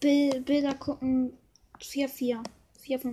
Bilder gucken 4, 4. 4, 5.